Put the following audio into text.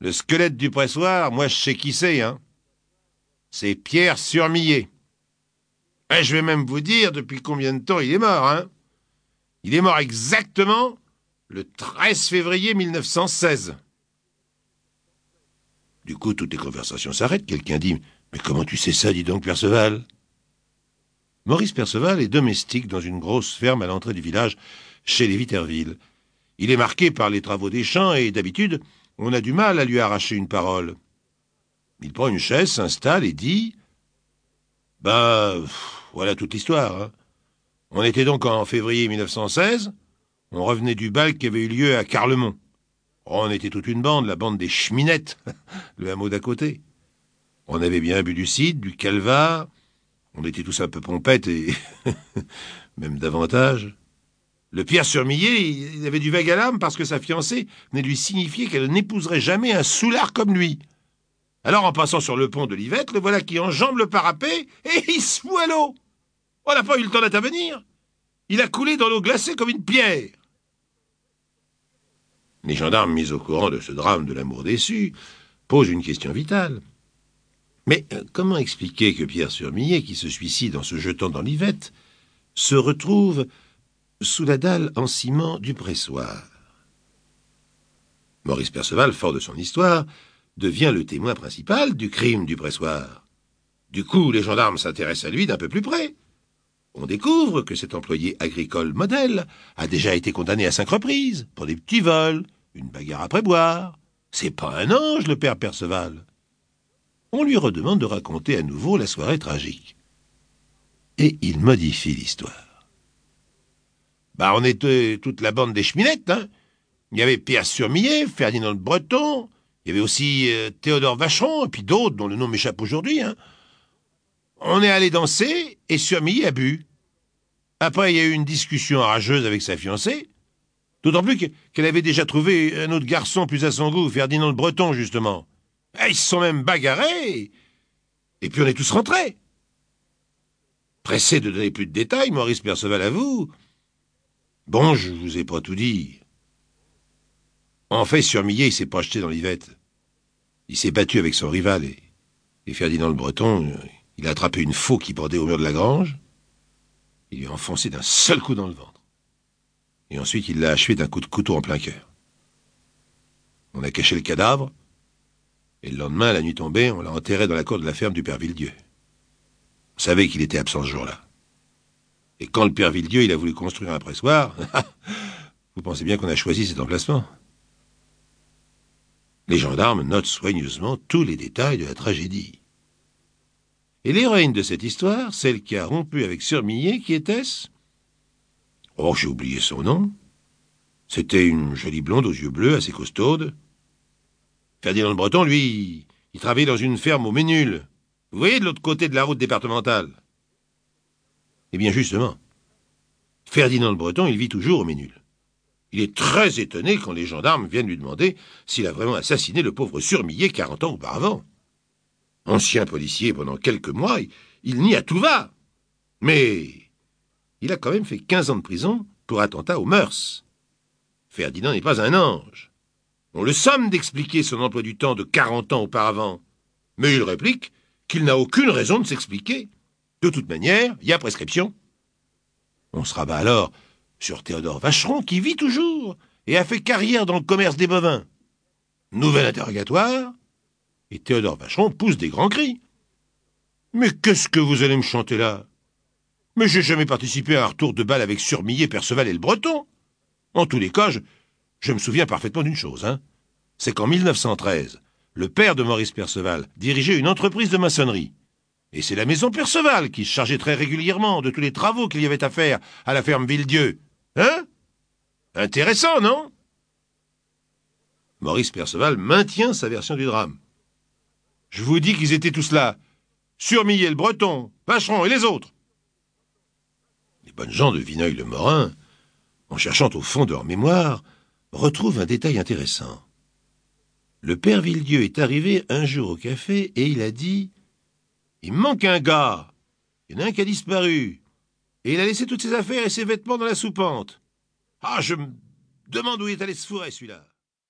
Le squelette du pressoir, moi je sais qui c'est, hein. C'est Pierre Surmillet. Et je vais même vous dire depuis combien de temps il est mort, hein. Il est mort exactement le 13 février 1916. Du coup, toutes les conversations s'arrêtent. Quelqu'un dit Mais comment tu sais ça, dis donc, Perceval? Maurice Perceval est domestique dans une grosse ferme à l'entrée du village, chez les Viterville. Il est marqué par les travaux des champs et, d'habitude, on a du mal à lui arracher une parole. Il prend une chaise, s'installe et dit Ben, voilà toute l'histoire. Hein. On était donc en février 1916. On revenait du bal qui avait eu lieu à Carlemont. On était toute une bande, la bande des cheminettes, le hameau d'à côté. On avait bien bu du cidre, du calva. On était tous un peu pompettes et même davantage. Le Pierre Surmillet, il avait du vague à l'âme parce que sa fiancée venait lui signifier qu'elle n'épouserait jamais un soulard comme lui. Alors, en passant sur le pont de l'Yvette, le voilà qui enjambe le parapet et il se fout à l'eau. On n'a pas eu le temps d'intervenir. Il a coulé dans l'eau glacée comme une pierre. Les gendarmes mis au courant de ce drame de l'amour déçu posent une question vitale. Mais euh, comment expliquer que Pierre Surmillet, qui se suicide en se jetant dans l'Yvette, se retrouve sous la dalle en ciment du pressoir. Maurice Perceval, fort de son histoire, devient le témoin principal du crime du pressoir. Du coup, les gendarmes s'intéressent à lui d'un peu plus près. On découvre que cet employé agricole modèle a déjà été condamné à cinq reprises pour des petits vols, une bagarre après boire. C'est pas un ange, le père Perceval. On lui redemande de raconter à nouveau la soirée tragique. Et il modifie l'histoire. Bah, on était toute la bande des cheminettes, hein. Il y avait Pierre Surmillet, Ferdinand Breton, il y avait aussi euh, Théodore Vacheron, et puis d'autres dont le nom m'échappe aujourd'hui, hein. On est allé danser, et Surmillet a bu. Après, il y a eu une discussion rageuse avec sa fiancée, d'autant plus qu'elle avait déjà trouvé un autre garçon plus à son goût, Ferdinand Breton, justement. Et ils se sont même bagarrés, et puis on est tous rentrés. Pressé de donner plus de détails, Maurice Perceval avoue Bon, je vous ai pas tout dit. En fait, Surmillet, il s'est projeté dans l'Yvette. Il s'est battu avec son rival et, et Ferdinand le Breton, euh, il a attrapé une faux qui bordait au mur de la grange. Il lui a enfoncé d'un seul coup dans le ventre. Et ensuite, il l'a achevé d'un coup de couteau en plein cœur. On a caché le cadavre, et le lendemain, la nuit tombée, on l'a enterré dans la cour de la ferme du père Villedieu. On savait qu'il était absent ce jour-là. Et quand le père Villedieu, il a voulu construire un pressoir, vous pensez bien qu'on a choisi cet emplacement. Les gendarmes notent soigneusement tous les détails de la tragédie. Et l'héroïne de cette histoire, celle qui a rompu avec Surmillet, qui était-ce? Oh, j'ai oublié son nom. C'était une jolie blonde aux yeux bleus, assez costaude. Ferdinand le Breton, lui, il travaillait dans une ferme au Ménul. Vous voyez de l'autre côté de la route départementale. Eh bien, justement, Ferdinand le Breton, il vit toujours au Ménul. Il est très étonné quand les gendarmes viennent lui demander s'il a vraiment assassiné le pauvre Surmillet quarante ans auparavant. Ancien policier pendant quelques mois, il, nie à tout va. Mais il a quand même fait quinze ans de prison pour attentat aux mœurs. Ferdinand n'est pas un ange. On le somme d'expliquer son emploi du temps de quarante ans auparavant. Mais il réplique qu'il n'a aucune raison de s'expliquer. De toute manière, il y a prescription. On se rabat alors sur Théodore Vacheron, qui vit toujours et a fait carrière dans le commerce des bovins. Nouvel interrogatoire, et Théodore Vacheron pousse des grands cris. Mais qu'est-ce que vous allez me chanter là? Mais j'ai jamais participé à un retour de balle avec Surmillet, Perceval et le Breton. En tous les cas, je, me souviens parfaitement d'une chose, hein. C'est qu'en 1913, le père de Maurice Perceval dirigeait une entreprise de maçonnerie. Et c'est la maison Perceval qui se chargeait très régulièrement de tous les travaux qu'il y avait à faire à la ferme Villedieu. Hein? Intéressant, non? Maurice Perceval maintient sa version du drame. Je vous dis qu'ils étaient tous là. Surmillet le Breton, Vacheron et les autres. Les bonnes gens de Vineuil-le-Morin, en cherchant au fond de leur mémoire, retrouvent un détail intéressant. Le père Villedieu est arrivé un jour au café et il a dit il manque un gars. Il y en a un qui a disparu. Et il a laissé toutes ses affaires et ses vêtements dans la soupente. Ah, je me demande où il est allé se fourrer, celui-là.